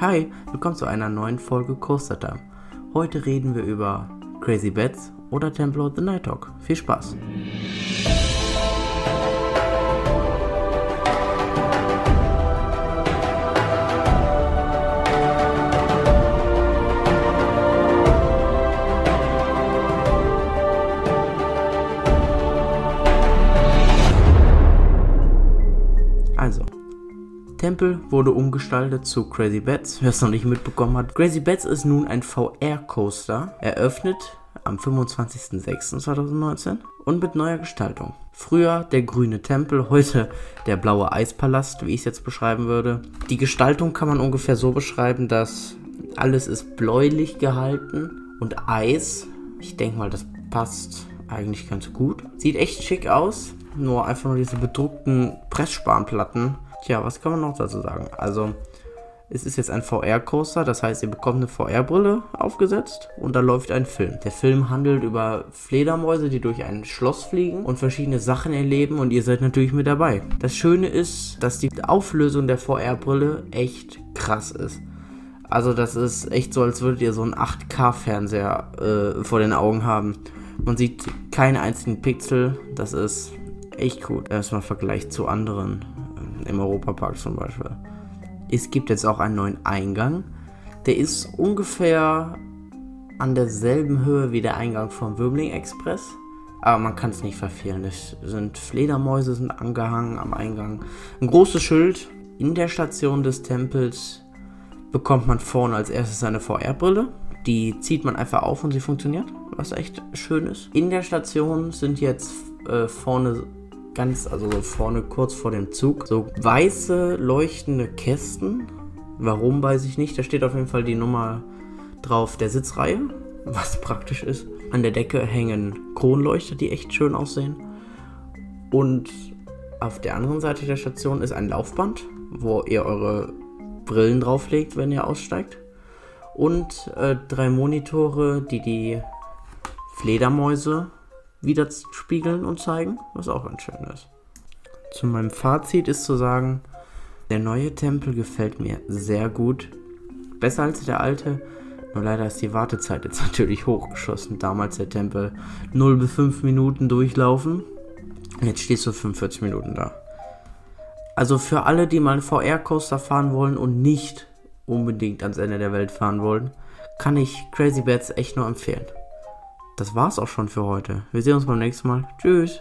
Hi, willkommen zu einer neuen Folge Coaster Time. Heute reden wir über Crazy Bats oder Temple of the Night Talk. Viel Spaß! Tempel wurde umgestaltet zu Crazy Bats, wer es noch nicht mitbekommen hat. Crazy Bats ist nun ein VR-Coaster, eröffnet am 25.06.2019 und mit neuer Gestaltung. Früher der grüne Tempel, heute der blaue Eispalast, wie ich es jetzt beschreiben würde. Die Gestaltung kann man ungefähr so beschreiben, dass alles ist bläulich gehalten und Eis. Ich denke mal, das passt eigentlich ganz gut. Sieht echt schick aus, nur einfach nur diese bedruckten Pressspanplatten Tja, was kann man noch dazu sagen? Also, es ist jetzt ein VR-Coaster, das heißt, ihr bekommt eine VR-Brille aufgesetzt und da läuft ein Film. Der Film handelt über Fledermäuse, die durch ein Schloss fliegen und verschiedene Sachen erleben und ihr seid natürlich mit dabei. Das Schöne ist, dass die Auflösung der VR-Brille echt krass ist. Also das ist echt so, als würdet ihr so einen 8K-Fernseher äh, vor den Augen haben. Man sieht keine einzigen Pixel, das ist echt gut. Erstmal Vergleich zu anderen im Europapark zum Beispiel. Es gibt jetzt auch einen neuen Eingang. Der ist ungefähr an derselben Höhe wie der Eingang vom Wirbling Express. Aber man kann es nicht verfehlen. Es sind Fledermäuse sind angehangen am Eingang. Ein großes Schild in der Station des Tempels bekommt man vorne als erstes eine VR-Brille. Die zieht man einfach auf und sie funktioniert, was echt schön ist. In der Station sind jetzt äh, vorne ganz, also so vorne kurz vor dem Zug, so weiße leuchtende Kästen. Warum weiß ich nicht. Da steht auf jeden Fall die Nummer drauf der Sitzreihe, was praktisch ist. An der Decke hängen Kronleuchter, die echt schön aussehen. Und auf der anderen Seite der Station ist ein Laufband, wo ihr eure Brillen drauflegt, wenn ihr aussteigt. Und äh, drei Monitore, die die Fledermäuse widerspiegeln und zeigen, was auch ganz schön ist. Zu meinem Fazit ist zu sagen, der neue Tempel gefällt mir sehr gut. Besser als der alte, nur leider ist die Wartezeit jetzt natürlich hochgeschossen. Damals der Tempel 0 bis 5 Minuten durchlaufen. Jetzt stehst du 45 Minuten da. Also für alle, die mal einen VR-Coaster fahren wollen und nicht unbedingt ans Ende der Welt fahren wollen, kann ich Crazy Bats echt nur empfehlen das war's auch schon für heute. Wir sehen uns beim nächsten Mal. Tschüss.